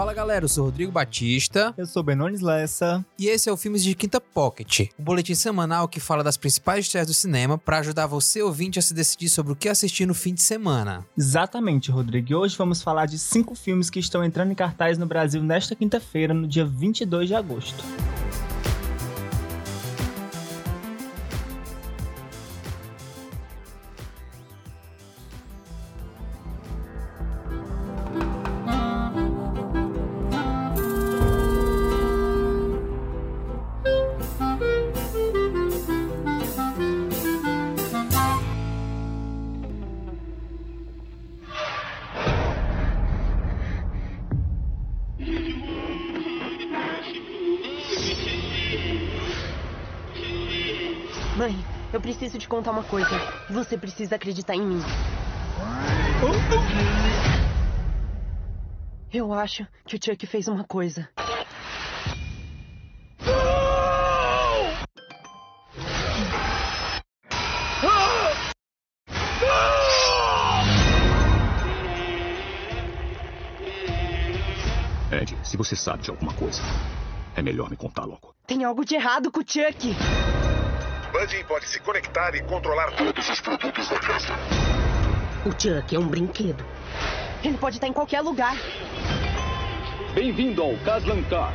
Fala galera, eu sou Rodrigo Batista. Eu sou Benones Lessa. E esse é o Filmes de Quinta Pocket, um boletim semanal que fala das principais estreias do cinema para ajudar você ouvinte a se decidir sobre o que assistir no fim de semana. Exatamente, Rodrigo. E hoje vamos falar de cinco filmes que estão entrando em cartaz no Brasil nesta quinta-feira, no dia 22 de agosto. Preciso te contar uma coisa. Você precisa acreditar em mim. Eu acho que o Chuck fez uma coisa. Ed, se você sabe de alguma coisa, é melhor me contar logo. Tem algo de errado com o Chuck. Buddy pode se conectar e controlar todos os produtos da casa. O Chuck é um brinquedo. Ele pode estar em qualquer lugar. Bem-vindo ao Caslan Car.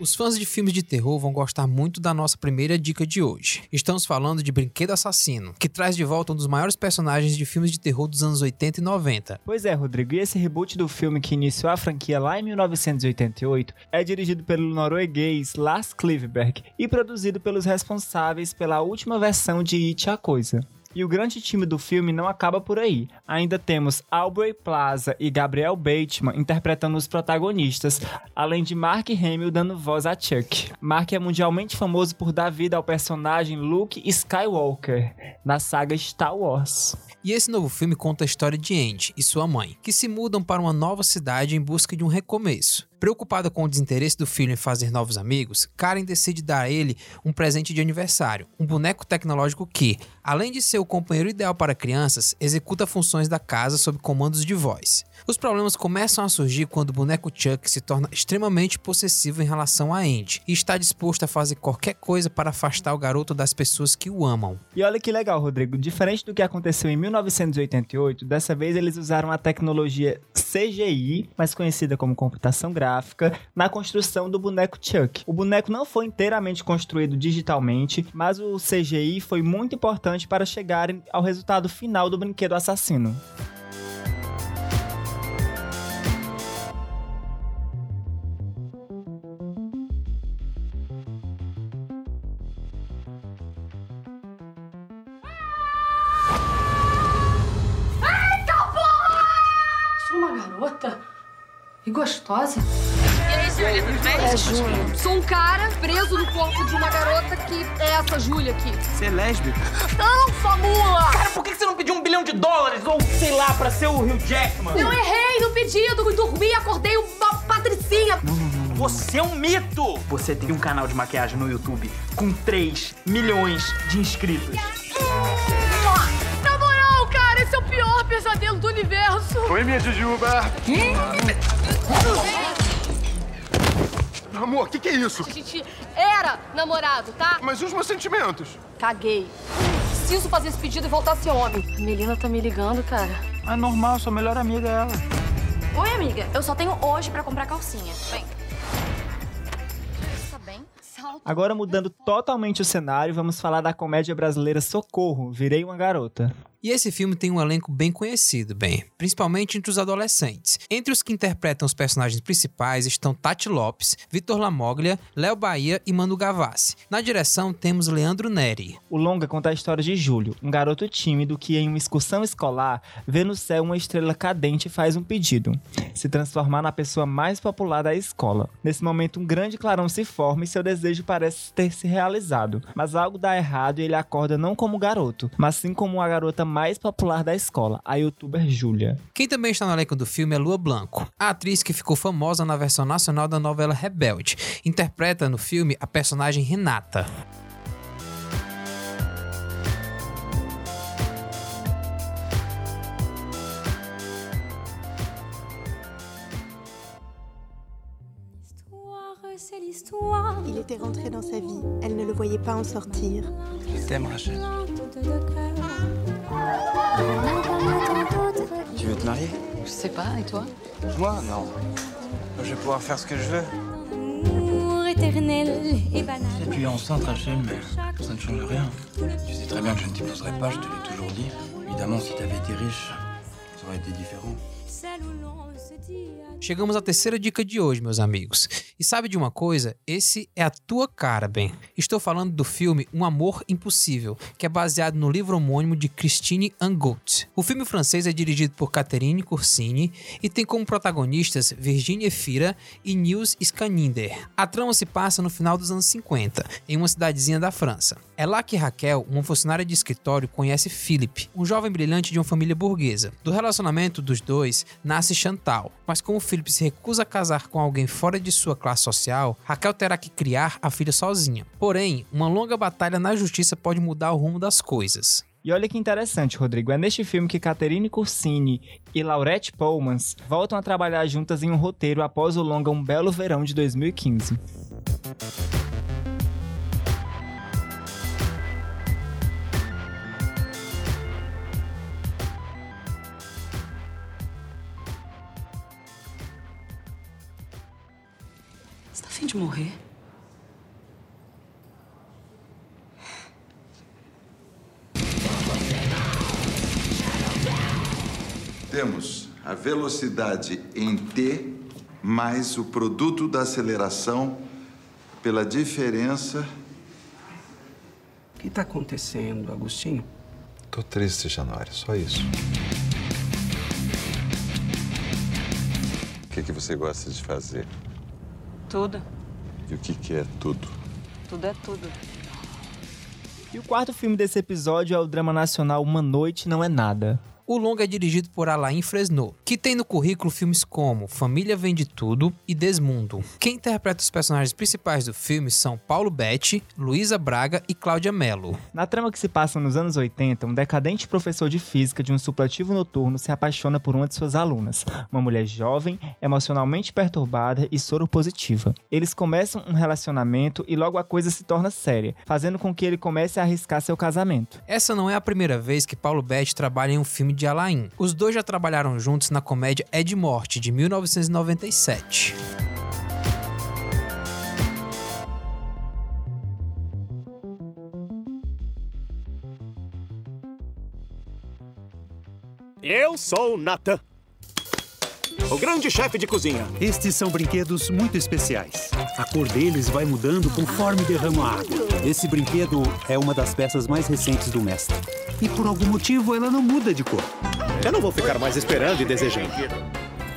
Os fãs de filmes de terror vão gostar muito da nossa primeira dica de hoje. Estamos falando de Brinquedo Assassino, que traz de volta um dos maiores personagens de filmes de terror dos anos 80 e 90. Pois é, Rodrigo, e esse reboot do filme que iniciou a franquia lá em 1988 é dirigido pelo norueguês Lars Klivberg e produzido pelos responsáveis pela última versão de It a Coisa. E o grande time do filme não acaba por aí. Ainda temos Aubrey Plaza e Gabriel Bateman interpretando os protagonistas, além de Mark Hamill dando voz a Chuck. Mark é mundialmente famoso por dar vida ao personagem Luke Skywalker na saga Star Wars. E esse novo filme conta a história de Andy e sua mãe, que se mudam para uma nova cidade em busca de um recomeço. Preocupada com o desinteresse do filho em fazer novos amigos, Karen decide dar a ele um presente de aniversário, um boneco tecnológico que, além de ser o companheiro ideal para crianças, executa funções da casa sob comandos de voz. Os problemas começam a surgir quando o boneco Chuck se torna extremamente possessivo em relação a Andy e está disposto a fazer qualquer coisa para afastar o garoto das pessoas que o amam. E olha que legal, Rodrigo. Diferente do que aconteceu em 1988, dessa vez eles usaram a tecnologia CGI, mais conhecida como computação gráfica, na construção do boneco Chuck. O boneco não foi inteiramente construído digitalmente, mas o CGI foi muito importante para chegarem ao resultado final do brinquedo assassino. E gostosa. E aí, Júlia, tudo bem? É, Júlia. Sou um cara preso no corpo de uma garota que é essa Júlia aqui. Você é lésbico? Não, sua mula! Cara, por que você não pediu um bilhão de dólares? Ou, sei lá, pra ser o Hugh Jackman? Eu errei no pedido, dormi e acordei uma patricinha. Você é um mito! Você tem um canal de maquiagem no YouTube com 3 milhões de inscritos. Na universo. Oi, minha Jujuba. Amor, o que, que é isso? A gente era namorado, tá? Mas e os meus sentimentos? Caguei. Preciso fazer esse pedido e voltar a ser homem. A Melina tá me ligando, cara. É normal, sua melhor amiga é ela. Oi, amiga. Eu só tenho hoje pra comprar calcinha. Vem. Tá bem? Salto. Agora mudando totalmente o cenário, vamos falar da comédia brasileira Socorro, Virei uma Garota. E esse filme tem um elenco bem conhecido, bem, principalmente entre os adolescentes. Entre os que interpretam os personagens principais estão Tati Lopes, Vitor Lamoglia, Léo Bahia e Manu Gavassi. Na direção temos Leandro Neri. O longa conta a história de Júlio, um garoto tímido que em uma excursão escolar vê no céu uma estrela cadente e faz um pedido: se transformar na pessoa mais popular da escola. Nesse momento, um grande clarão se forma e seu desejo parece ter se realizado. Mas algo dá errado e ele acorda não como garoto, mas sim como a garota mais popular da escola, a youtuber Júlia. Quem também está no elenco do filme é Lua Blanco, a atriz que ficou famosa na versão nacional da novela Rebelde. Interpreta no filme a personagem Renata. Il était rentré dans sa vie. Elle ne le voyait pas en sortir. Je t'aime, Rachel. Tu veux te marier Je sais pas, et toi Moi, non. Je vais pouvoir faire ce que je veux. éternel et banal. Tu es enceinte, Rachel, mais ça ne change rien. Tu sais très bien que je ne t'épouserai pas, je te l'ai toujours dit. Évidemment, si t'avais été riche, ça aurait été différent. Chegamos à terceira dica de hoje, meus amigos. E sabe de uma coisa? Esse é a tua cara, Ben. Estou falando do filme Um Amor Impossível, que é baseado no livro homônimo de Christine Angot. O filme francês é dirigido por Catherine Corsini e tem como protagonistas Virginie Efira e Nils Scaninder. A trama se passa no final dos anos 50, em uma cidadezinha da França. É lá que Raquel, uma funcionária de escritório, conhece Philip, um jovem brilhante de uma família burguesa. Do relacionamento dos dois nasce Chantal, mas como Philip se recusa a casar com alguém fora de sua classe social, Raquel terá que criar a filha sozinha. Porém, uma longa batalha na justiça pode mudar o rumo das coisas. E olha que interessante, Rodrigo. É neste filme que Catherine Corsini e Laurette Pullmans voltam a trabalhar juntas em um roteiro após o longa Um Belo Verão de 2015. De morrer? Temos a velocidade em T mais o produto da aceleração pela diferença. O que tá acontecendo, Agostinho? Tô triste, Januário, só isso. O que, que você gosta de fazer? Tudo. E o que, que é tudo? Tudo é tudo. E o quarto filme desse episódio é o drama nacional Uma Noite Não É Nada. O longa é dirigido por Alain Fresnot, que tem no currículo filmes como Família Vende Tudo e Desmundo. Quem interpreta os personagens principais do filme são Paulo Betti, Luísa Braga e Cláudia Mello. Na trama que se passa nos anos 80, um decadente professor de física de um supletivo noturno se apaixona por uma de suas alunas, uma mulher jovem, emocionalmente perturbada e soropositiva. Eles começam um relacionamento e logo a coisa se torna séria, fazendo com que ele comece a arriscar seu casamento. Essa não é a primeira vez que Paulo Betti trabalha em um filme de Alain. Os dois já trabalharam juntos na comédia É de Morte, de 1997. Eu sou o Nathan. O grande chefe de cozinha. Estes são brinquedos muito especiais. A cor deles vai mudando conforme derrama a água. Esse brinquedo é uma das peças mais recentes do mestre. E por algum motivo ela não muda de cor. Eu não vou ficar mais esperando e desejando.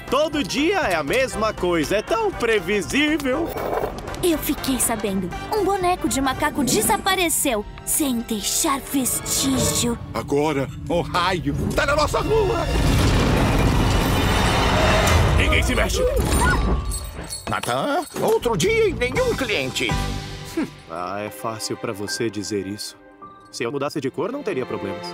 Todo dia é a mesma coisa, é tão previsível. Eu fiquei sabendo. Um boneco de macaco desapareceu sem deixar vestígio. Agora, o raio tá na nossa rua! Se mexe. Natan, outro dia e nenhum cliente. Ah, é fácil pra você dizer isso. Se eu mudasse de cor, não teria problemas.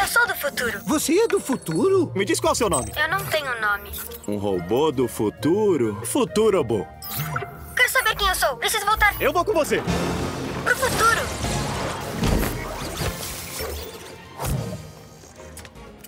Eu sou do futuro. Você é do futuro? Me diz qual é o seu nome. Eu não tenho nome. Um robô do futuro? Futurobô. Quero saber quem eu sou. Preciso voltar Eu vou com você. Pro futuro.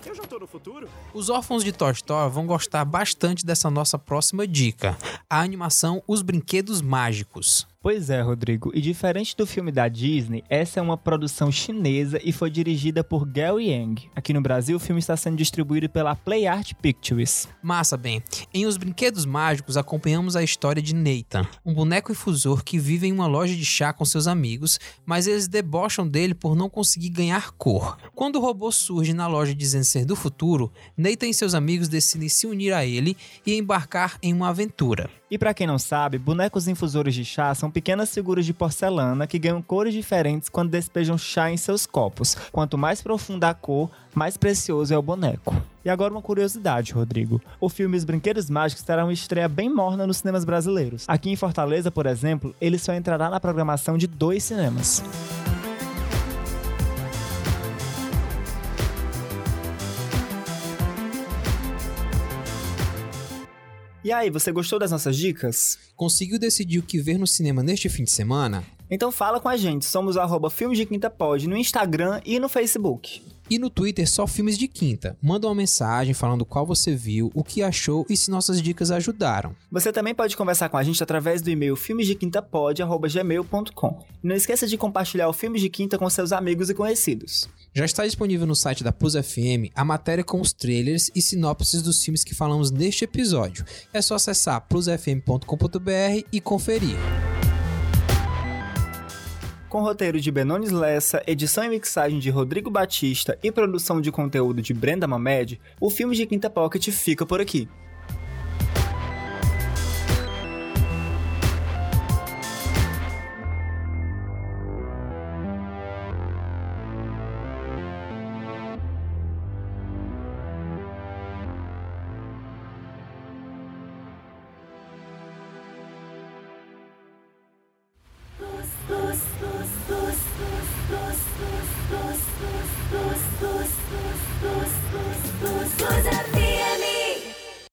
Eu já tô no futuro? Os órfãos de Toy Story vão gostar bastante dessa nossa próxima dica: a animação Os Brinquedos Mágicos. Pois é, Rodrigo. E diferente do filme da Disney, essa é uma produção chinesa e foi dirigida por Gary Yang. Aqui no Brasil, o filme está sendo distribuído pela Play Art Pictures. Massa, bem. Em Os Brinquedos Mágicos, acompanhamos a história de Nathan, um boneco infusor que vive em uma loja de chá com seus amigos, mas eles debocham dele por não conseguir ganhar cor. Quando o robô surge na loja dizendo ser do futuro, Nathan e seus amigos decidem se unir a ele e embarcar em uma aventura. E pra quem não sabe, bonecos infusores de chá são pequenas figuras de porcelana que ganham cores diferentes quando despejam chá em seus copos. Quanto mais profunda a cor, mais precioso é o boneco. E agora uma curiosidade, Rodrigo. O filme Os Brinquedos Mágicos terá uma estreia bem morna nos cinemas brasileiros. Aqui em Fortaleza, por exemplo, ele só entrará na programação de dois cinemas. E aí, você gostou das nossas dicas? Conseguiu decidir o que ver no cinema neste fim de semana? Então fala com a gente, somos o arroba Filmes de Quinta Pod no Instagram e no Facebook. E no Twitter só filmes de quinta. Manda uma mensagem falando qual você viu, o que achou e se nossas dicas ajudaram. Você também pode conversar com a gente através do e-mail filmesdequintapod.gmail.com. E não esqueça de compartilhar o Filmes de Quinta com seus amigos e conhecidos. Já está disponível no site da Plus FM a matéria com os trailers e sinopses dos filmes que falamos neste episódio. É só acessar plusfm.com.br e conferir. Com roteiro de Benones Lessa, edição e mixagem de Rodrigo Batista e produção de conteúdo de Brenda Mamed, o filme de Quinta Pocket fica por aqui.